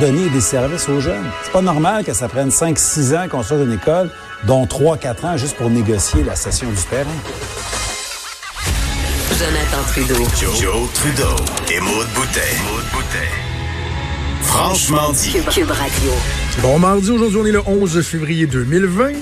Donner des services aux jeunes. C'est pas normal que ça prenne 5-6 ans qu'on sorte d'une école, dont 3-4 ans juste pour négocier la session du terrain. Jonathan Trudeau. Joe, Trudeau. Et Maud Boutet. Franchement dit. Cube, Cube Radio. Bon mardi, aujourd'hui on est le 11 février 2020.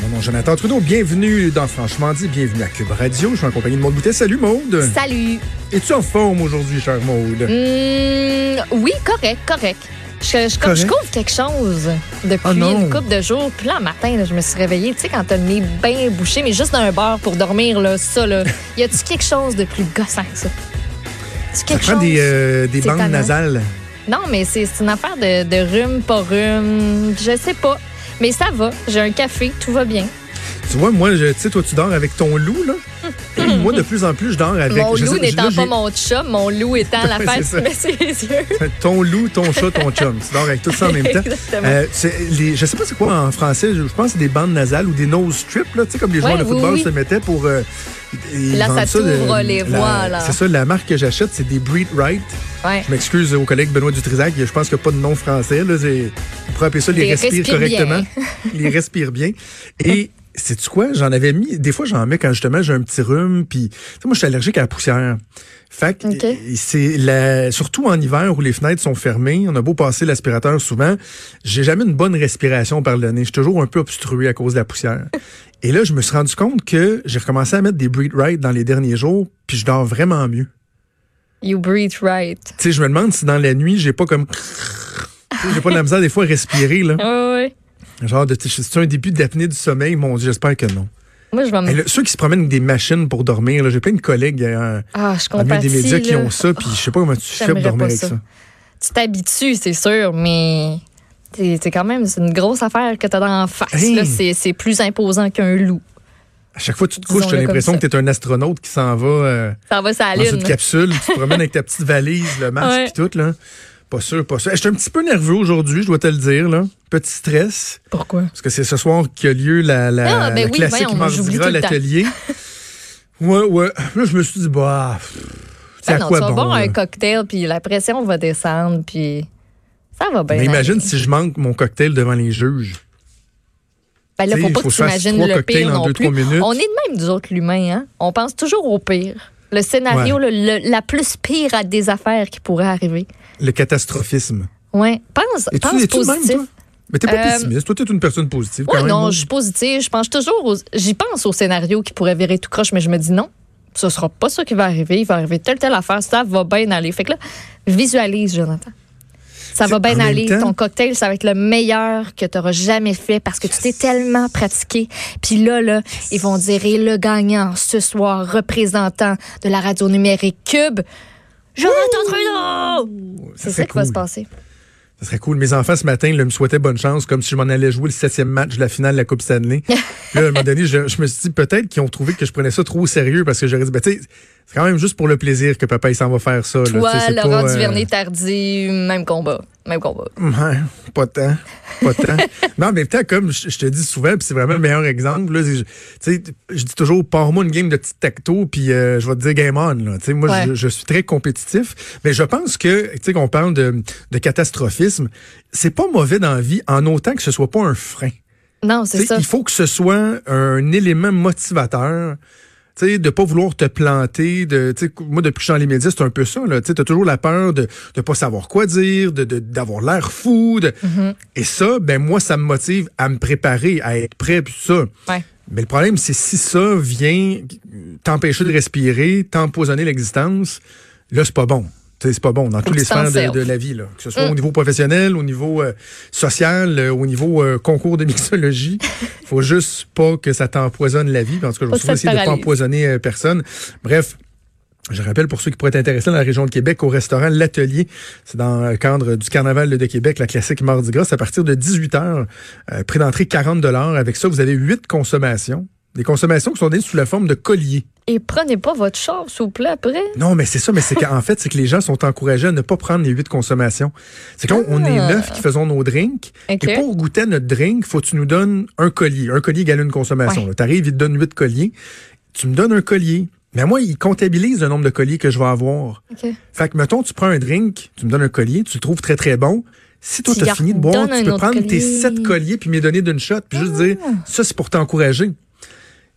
Mon nom est Jonathan Trudeau, bienvenue dans Franchement dit, bienvenue à Cube Radio. Je suis en compagnie de Maude Boutet. Salut Maude. Salut. Es-tu en forme aujourd'hui, chère Maude? Hum, oui, correct, correct. Je, je, comme je couvre quelque chose depuis Ah une couple de jours. Puis là, un matin, là, je me suis réveillée, tu sais, quand t'as le nez bien bouché, mais juste d'un beurre pour dormir, là, ça, là. Y a-tu quelque chose de plus gossant que ça? Tu Ça quelque prend chose? des, euh, des C'est bandes tannant. nasales. Non, mais c'est une affaire de, de rhume, pas rhume. Je sais pas. Mais ça va. J'ai un café, tout va bien. Tu vois, moi, tu sais, toi, tu dors avec ton loup, là. Moi, de plus en plus, je dors avec... mon loup n'étant pas mon chat, mon loup étant la ça. mais c'est les yeux. Ton loup, ton chat, ton chum. Tu dors avec tout ça en même temps. Exactement. Euh, les, je sais pas c'est quoi en français. Je, pense que c'est des bandes nasales ou des nose strips, là, tu sais, comme les joueurs Ouais, de football oui. se mettaient pour. euh, Là, ça t'ouvre les voies. C'est ça, la marque que j'achète, c'est des Breed Right. Ouais. Je m'excuse au collègue Benoît Dutrisac, je pense qu'il n'y a pas de nom français. Là, pourrait appeler ça les, Les respire respire correctement. les respire bien. Et c'est quoi? J'en avais mis. Des fois, j'en mets quand justement j'ai un petit rhume. Puis, tu sais, moi, je suis allergique à la poussière. Fait que c'est la, surtout en hiver où les fenêtres sont fermées, on a beau passer l'aspirateur souvent, j'ai jamais une bonne respiration par le nez. Je suis toujours un peu obstrué à cause de la poussière. Et là, je me suis rendu compte que j'ai recommencé à mettre des breathe right dans les derniers jours, puis je dors vraiment mieux. You breathe right. Tu sais, je me demande si dans la nuit, j'ai pas comme. Tu J'ai pas de la misère des fois à respirer, là. Ouais, ouais. Genre, de, c'est un début d'apnée du sommeil? Mon Dieu, j'espère que non. Moi, je là, ceux qui se promènent avec des machines pour dormir, là, j'ai plein de collègues euh, Ah, je des médias qui ont ça, puis je sais pas comment tu fais pour dormir avec ça. ça. Tu t'habitues, c'est sûr, mais c'est c'est quand même c'est une grosse affaire que tu as dans la face. Hey! là. C'est c'est plus imposant qu'un loup. À chaque fois que tu te couches, Disons-le j'ai l'impression que tu es un astronaute qui s'en va euh, Ça va, ça dans une capsule, tu te promènes avec ta petite valise, le masque Ouais. et tout, là. Pas sûr, pas sûr. Je suis un petit peu nerveux aujourd'hui, je dois te le dire, là. Petit stress. Pourquoi? Parce que c'est ce soir qu'a lieu la, la, Ah, ben la oui, classique Mardi Gras, l'atelier. ouais, ouais. Là, je me suis dit, bah, Ben à non, quoi tu vas bon? boire un cocktail, puis la pression va descendre, puis ça va bien. Mais imagine aller. si je manque mon cocktail devant les juges. Ben là, faut pas faut que tu imagines le pire en non deux, plus. trois minutes. On est de même, nous autres, l'humain. Hein? On pense toujours au pire. Le scénario, le- le- la plus pire à des affaires qui pourraient arriver. Le catastrophisme. Ouais. Pense, pense même, positif. toi? Mais t'es pas Euh, pessimiste. Toi, t'es une personne positive. quand Ouais, même, non, je suis positive. Je pense toujours aux- J'y pense au scénario qui pourrait virer tout croche, mais je me dis non. Ce sera pas ça qui va arriver. Il va arriver telle, telle affaire. Ça va bien aller. Fait que là, visualise, Jonathan. Ça va bien aller. temps- Ton cocktail, ça va être le meilleur que tu auras jamais fait parce que tu t'es tellement pratiqué. Puis là, là, ils vont dire et le gagnant ce soir, représentant de la radio numérique Cube, Jonathan Trudeau! C'est ça serait qui va se passer. Ça serait cool. Mes enfants, ce matin, là, me souhaitaient bonne chance, comme si je m'en allais jouer le septième match de la finale de la Coupe Stanley. Puis là, à un moment donné, je, je me suis dit peut-être qu'ils ont trouvé que je prenais ça trop au sérieux parce que j'aurais dit, ben, tu sais, c'est quand même juste pour le plaisir que papa, il s'en va faire ça. là. Toi, c'est Laurent pas, euh, Duvernay-Tardy, même combat. Même combat. Ouais, pas tant. Pas tant. Mais en même temps, comme je, je te dis souvent, puis c'est vraiment le meilleur exemple, là, je- je dis toujours, pars-moi une game de petit tacto, puis euh, je vais te dire game on. Là. Moi, Ouais. je, je suis très compétitif, mais je pense que, tu sais, qu'on parle de, de catastrophisme, c'est pas mauvais dans la vie, en autant que ce soit pas un frein. Non, c'est ça. Il faut que ce soit un élément motivateur. Tu sais, de pas vouloir te planter, de, moi depuis que je suis dans les médias, c'est un peu ça. Là, tu as toujours la peur de ne pas savoir quoi dire, de d'avoir l'air fou. de- Mm-hmm. Et ça, ben moi, ça me motive à me préparer, à être prêt, puis ça. Ouais. Mais le problème, c'est si ça vient t'empêcher de respirer, t'empoisonner l'existence, là, c'est pas bon. C'est pas bon dans que les sphères de, la vie, là. que ce soit Mm. au niveau professionnel, au niveau euh, social, euh, au niveau euh, concours de mixologie. faut juste pas que ça t'empoisonne la vie. En tout cas, je vais essayer de pas empoisonner euh, personne. Bref, Je rappelle pour ceux qui pourraient être intéressés dans la région de Québec au restaurant L'Atelier. C'est dans le cadre du Carnaval de Québec, la classique Mardi Gras. À partir de 18 heures, euh, prix d'entrée 40 Avec ça, vous avez huit consommations. Des consommations qui sont données sous la forme de colliers. Et prenez pas votre char, s'il vous plaît, après. Non, mais c'est ça, mais c'est qu'en fait, c'est que les gens sont encouragés à ne pas prendre les huit consommations. C'est qu'on on est Ah. neuf qui faisons nos drinks. Et pour goûter à notre drink, faut que tu nous donnes un collier. Un collier égale une consommation. Ouais. Tu arrives, il te donne huit colliers. Tu me donnes un collier. Mais moi, il comptabilise le nombre de colliers que je vais avoir. Fait que, mettons, tu prends un drink, tu me donnes un collier, tu le trouves très, très bon. Si toi, Tu as fini de boire, tu peux prendre tes collier. Ah. sept colliers puis me les donner d'une shot, puis juste dire, ça, c'est pour t'encourager.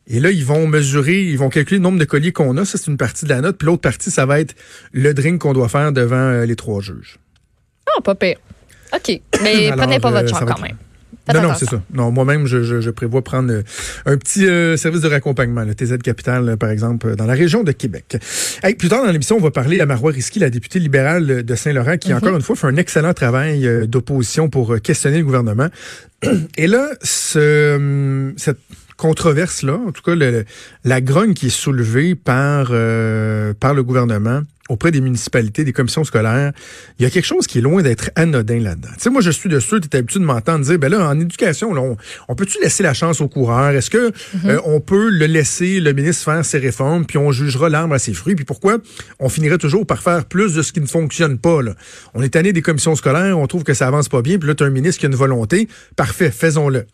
Et là, ils vont mesurer, ils vont calculer le nombre de colliers qu'on a. Ça, c'est une partie de la note. Puis l'autre partie, ça va être le drink qu'on doit faire devant euh, les trois juges. Ah, pas pire. OK. Mais Alors, prenez pas euh, votre char va quand être- même. Faites non, non, c'est ça. Non, moi-même, je, je, je prévois prendre euh, un petit euh, service de raccompagnement, le TZ Capital, euh, par exemple, euh, dans la région de Québec. Hey, plus tard dans l'émission, on va parler à Marois Risky, la députée libérale euh, de Saint-Laurent, qui, encore une fois, fait un excellent travail euh, d'opposition pour euh, questionner le gouvernement. Et là, ce, cette controverse-là, en tout cas, le- la grogne qui est soulevée par, euh, par le gouvernement auprès des municipalités, des commissions scolaires, il y a quelque chose qui est loin d'être anodin là-dedans. Tu sais, moi, je suis de ceux, tu es habitué de m'entendre dire, ben là, en éducation, là, on, on peut-tu laisser la chance au coureur? Est-ce que euh, on peut le laisser, le ministre, faire ses réformes, puis on jugera l'arbre à ses fruits? Puis pourquoi on finirait toujours par faire plus de ce qui ne fonctionne pas? Là? On est tanné des commissions scolaires, on trouve que ça avance pas bien, puis là, tu as un ministre qui a une volonté. Parfait, faisons-le.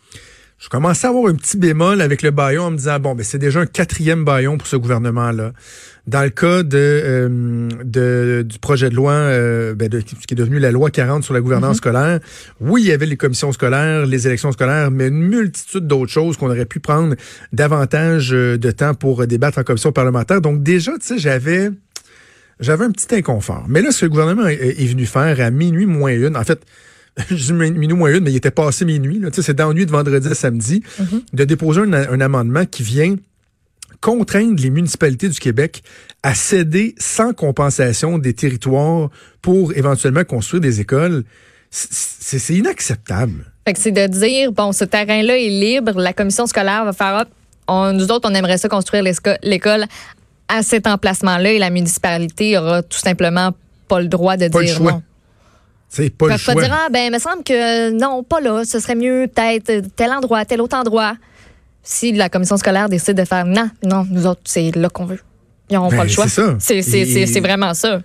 Je commençais à avoir un petit bémol avec le baillon en me disant, bon, ben, c'est déjà un quatrième baillon pour ce gouvernement-là. Dans le cas de, euh, de- du projet de loi, euh, ben, de, ce qui est devenu la loi 40 sur la gouvernance scolaire, oui, il y avait les commissions scolaires, les élections scolaires, mais une multitude d'autres choses qu'on aurait pu prendre davantage euh, de temps pour débattre en commission parlementaire. Donc déjà, tu sais, j'avais j'avais un petit inconfort. Mais là, ce que le gouvernement est, est venu faire à minuit moins une, en fait, je minuit moins une, mais il était passé minuit, là, tu sais, c'est dans la nuit de vendredi à samedi, de déposer un, un amendement qui vient contraindre les municipalités du Québec à céder sans compensation des territoires pour éventuellement construire des écoles. C'est inacceptable. C'est de dire, bon, ce terrain-là est libre, la commission scolaire va faire, hop, on- nous autres, on aimerait ça construire l'école à cet emplacement-là et la municipalité aura tout simplement pas le droit de Pas le dire choix. non. C'est pas Ils le pas choix. dire, ah, ben, il me semble que non, pas là, ce serait mieux peut-être tel endroit, tel autre endroit. Si la commission scolaire décide de faire, non, non, nous autres, c'est là qu'on veut. Ils n'auront Ben, pas le choix. c'est ça. Et- c'est vraiment ça.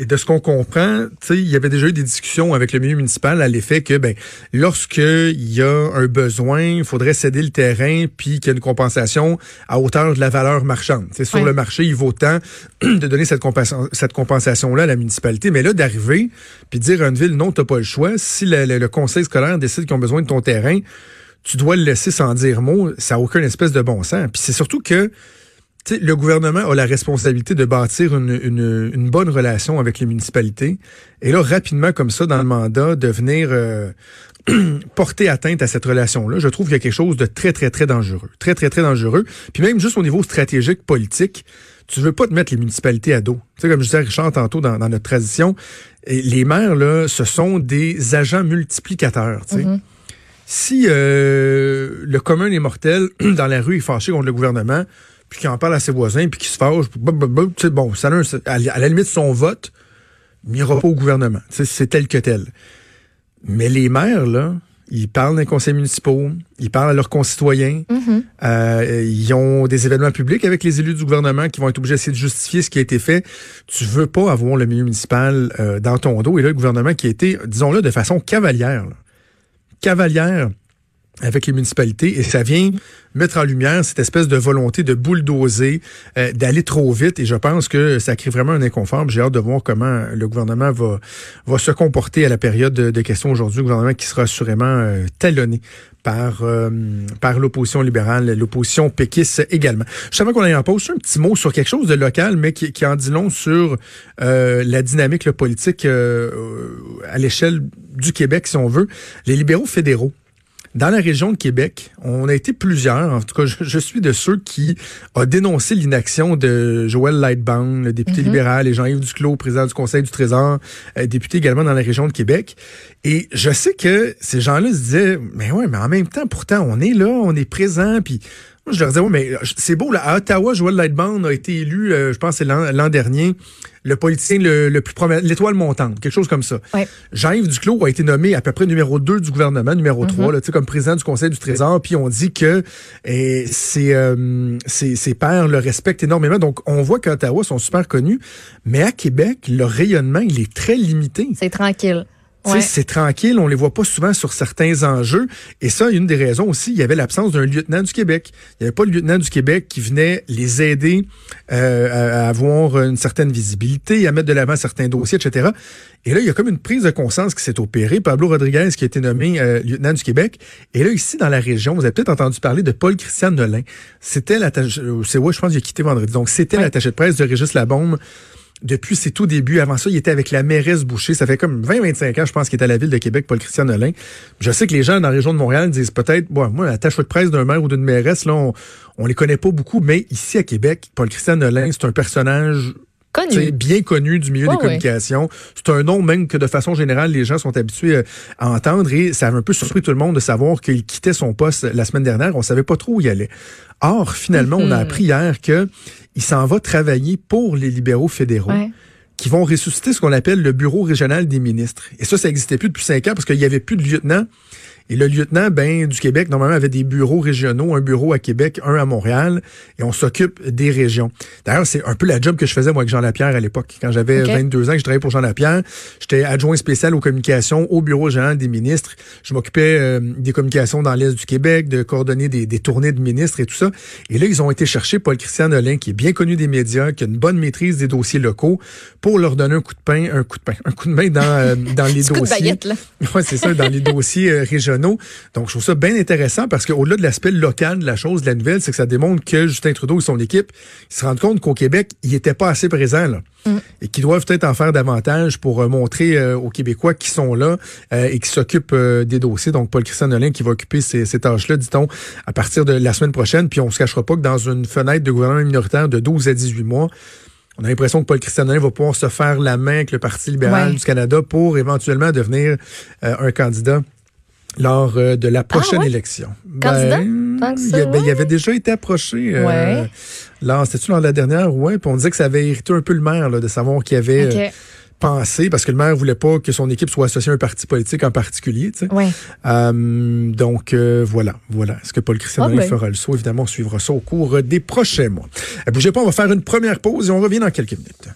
Et de ce qu'on comprend, tu sais, il y avait déjà eu des discussions avec le milieu municipal à l'effet que, ben, lorsqu'il y a un besoin, il faudrait céder le terrain, puis qu'il y a une compensation à hauteur de la valeur marchande. C'est sur le marché, il vaut tant de donner cette, compensa- cette compensation-là à la municipalité. Mais là, d'arriver, puis dire à une ville, non, t'as pas le choix. Si le, le- le conseil scolaire décide qu'ils ont besoin de ton terrain, tu dois le laisser sans dire mot. Ça n'a aucun espèce de bon sens. Puis c'est surtout que le gouvernement a la responsabilité de bâtir une, une, une bonne relation avec les municipalités. Et là, rapidement, comme ça, dans le mandat, de venir euh, porter atteinte à cette relation-là, je trouve qu'il y a quelque chose de très, très, très dangereux. Très, très, très dangereux. Puis même juste au niveau stratégique, politique, tu veux pas te mettre les municipalités à dos. Tu sais, comme je disais à Richard tantôt dans, dans notre tradition, les maires, là, ce sont des agents multiplicateurs. tu sais. Si euh, le commun des mortels dans la rue est fâché contre le gouvernement, puis qu'il en parle à ses voisins, puis qu'il se fâche, bon, ça à, la- limite son vote, n'ira pas au gouvernement. C'est tel que tel. Mais les maires, là, ils parlent d'un conseil municipal, ils parlent à leurs concitoyens, euh, ils ont des événements publics avec les élus du gouvernement qui vont être obligés d'essayer de justifier ce qui a été fait. Tu veux pas avoir le milieu municipal euh, dans ton dos. Et là, le gouvernement qui a été, disons-le, de façon cavalière, là, cavalière avec les municipalités et ça vient mettre en lumière cette espèce de volonté de bulldozer, euh, d'aller trop vite et je pense que ça crée vraiment un inconfort. J'ai hâte de voir comment le gouvernement va, se comporter à la période de, questions aujourd'hui, gouvernement qui sera assurément euh, talonné par, euh, par l'opposition libérale, l'opposition péquiste également. Je savais qu'on allait en pause. Un petit mot sur quelque chose de local, mais qui, en dit long sur la dynamique là, politique à l'échelle du Québec, si on veut. Les libéraux fédéraux dans la région de Québec, on a été plusieurs, en tout cas, je, je suis de ceux qui ont dénoncé l'inaction de Joël Lightbound, le député libéral, et Jean-Yves Duclos, président du Conseil du Trésor, euh, député également dans la région de Québec. Et je sais que ces gens-là se disaient, mais ouais, mais en même temps, pourtant, on est là, on est présent, puis Je leur disais, ouais, mais c'est beau, là, à Ottawa, Joël Lightbound a été élu, euh, je pense, c'est l'an dernier, le politicien le, le plus l'étoile montante, quelque chose comme ça. Ouais. Jean-Yves Duclos a été nommé à peu près numéro 2 du gouvernement, numéro 3, là, tu sais, comme président du Conseil du Trésor, puis on dit que eh, ses, euh, ses, ses pairs le respectent énormément. Donc, on voit qu'à Ottawa, ils sont super connus, mais à Québec, le rayonnement, il est très limité. C'est tranquille. Ouais. C'est tranquille, on les voit pas souvent sur certains enjeux. Et ça, une des raisons aussi, il y avait l'absence d'un lieutenant du Québec. Il n'y avait pas le lieutenant du Québec qui venait les aider euh, à, à avoir une certaine visibilité, à mettre de l'avant certains dossiers, etc. Et là, il y a comme une prise de conscience qui s'est opérée. Pablo Rodriguez qui a été nommé euh, lieutenant du Québec. Et là, ici, dans la région, vous avez peut-être entendu parler de Paul-Christian Nolin. C'était l'attaché, euh, c'est ouais, je pense qu'il a quitté vendredi. Donc, c'était Ouais. l'attaché de presse de Régis Labombe depuis ses tout débuts. Avant ça, il était avec la mairesse Boucher. Ça fait comme 20-25 ans, je pense, qu'il est à la ville de Québec, Paul-Christian Nolin. Je sais que les gens dans la région de Montréal disent peut-être, bon, moi, la tâche de presse d'un maire ou d'une mairesse, là, on, on les connaît pas beaucoup, mais ici à Québec, Paul-Christian Nolin, c'est un personnage Connu. bien connu du milieu des communications. C'est un nom même que de façon générale, les gens sont habitués euh, à entendre et ça a un peu surpris tout le monde de savoir qu'il quittait son poste la semaine dernière. On savait pas trop où il allait. Or, finalement, on a Mhm. appris hier que il s'en va travailler pour les libéraux fédéraux Ouais. qui vont ressusciter ce qu'on appelle le bureau régional des ministres. Et ça, ça n'existait plus depuis cinq ans parce qu'il n'y avait plus de lieutenant. Et le lieutenant, ben, du Québec, normalement, avait des bureaux régionaux, un bureau à Québec, un à Montréal, et on s'occupe des régions. D'ailleurs, c'est un peu la job que je faisais, moi, avec Jean Lapierre à l'époque. Quand j'avais Ok. 22 ans, que je travaillais pour Jean Lapierre, j'étais adjoint spécial aux communications au bureau régional des ministres. Je m'occupais euh, des communications dans l'Est du Québec, de coordonner des, des tournées de ministres et tout ça. Et là, ils ont été chercher Paul-Christian Nolin, qui est bien connu des médias, qui a une bonne maîtrise des dossiers locaux, pour leur donner un coup de pain, un coup de pain, un coup de main dans, euh, dans les Petit coup de dossiers. baguette, là. Ouais, c'est ça, dans les dossiers euh, régionaux. Donc, je trouve ça bien intéressant parce qu'au-delà de l'aspect local de la chose, de la nouvelle, c'est que ça démontre que Justin Trudeau et son équipe ils se rendent compte qu'au Québec, il n'était pas assez présent là. Et qu'ils doivent peut-être en faire davantage pour euh, montrer euh, aux Québécois qui sont là euh, et qui s'occupent des dossiers. Donc, Paul-Christian Nolin qui va occuper ces, ces tâches-là, dit-on, à partir de la semaine prochaine. Puis, on se cachera pas que dans une fenêtre de gouvernement minoritaire de 12 à 18 mois, on a l'impression que Paul Christian Nolin va pouvoir se faire la main avec le Parti libéral Ouais. du Canada pour éventuellement devenir euh, un candidat lors euh, de la prochaine Ah ouais? élection. Candidat? Ben, il, ça, y a- ben, il avait déjà été approché. euh, Ouais. Lors, c'était-tu lors de la dernière? Ouais. Puis on disait que ça avait irrité un peu le maire là, de savoir qu'il avait euh, pensé, parce que le maire voulait pas que son équipe soit associée à un parti politique en particulier. tu sais. Ouais. Euh, donc euh, voilà, voilà. Est-ce que Paul Christian Nolin ben. fera le saut? Évidemment, on suivra ça au cours des prochains mois. Euh, bougez pas, on va faire une première pause et on revient dans quelques minutes.